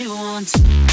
You want.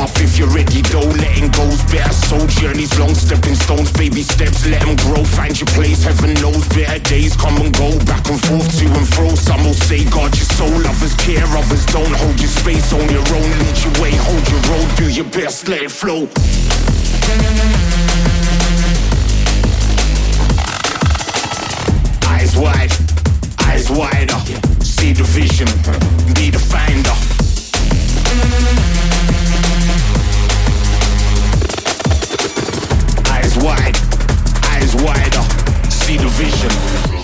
off if you're ready though. Letting goes better. soul journeys long Stepping stones, baby steps, let them grow. Find your place, heaven knows better days come and go. Back and forth to and fro. Some will say guard your soul, others care Others don't. Hold your space on your own. Lead your way, hold your road, do your best, let it flow. Eyes wide, eyes wider. See the vision, be the finder. wide, eyes wider, see the vision.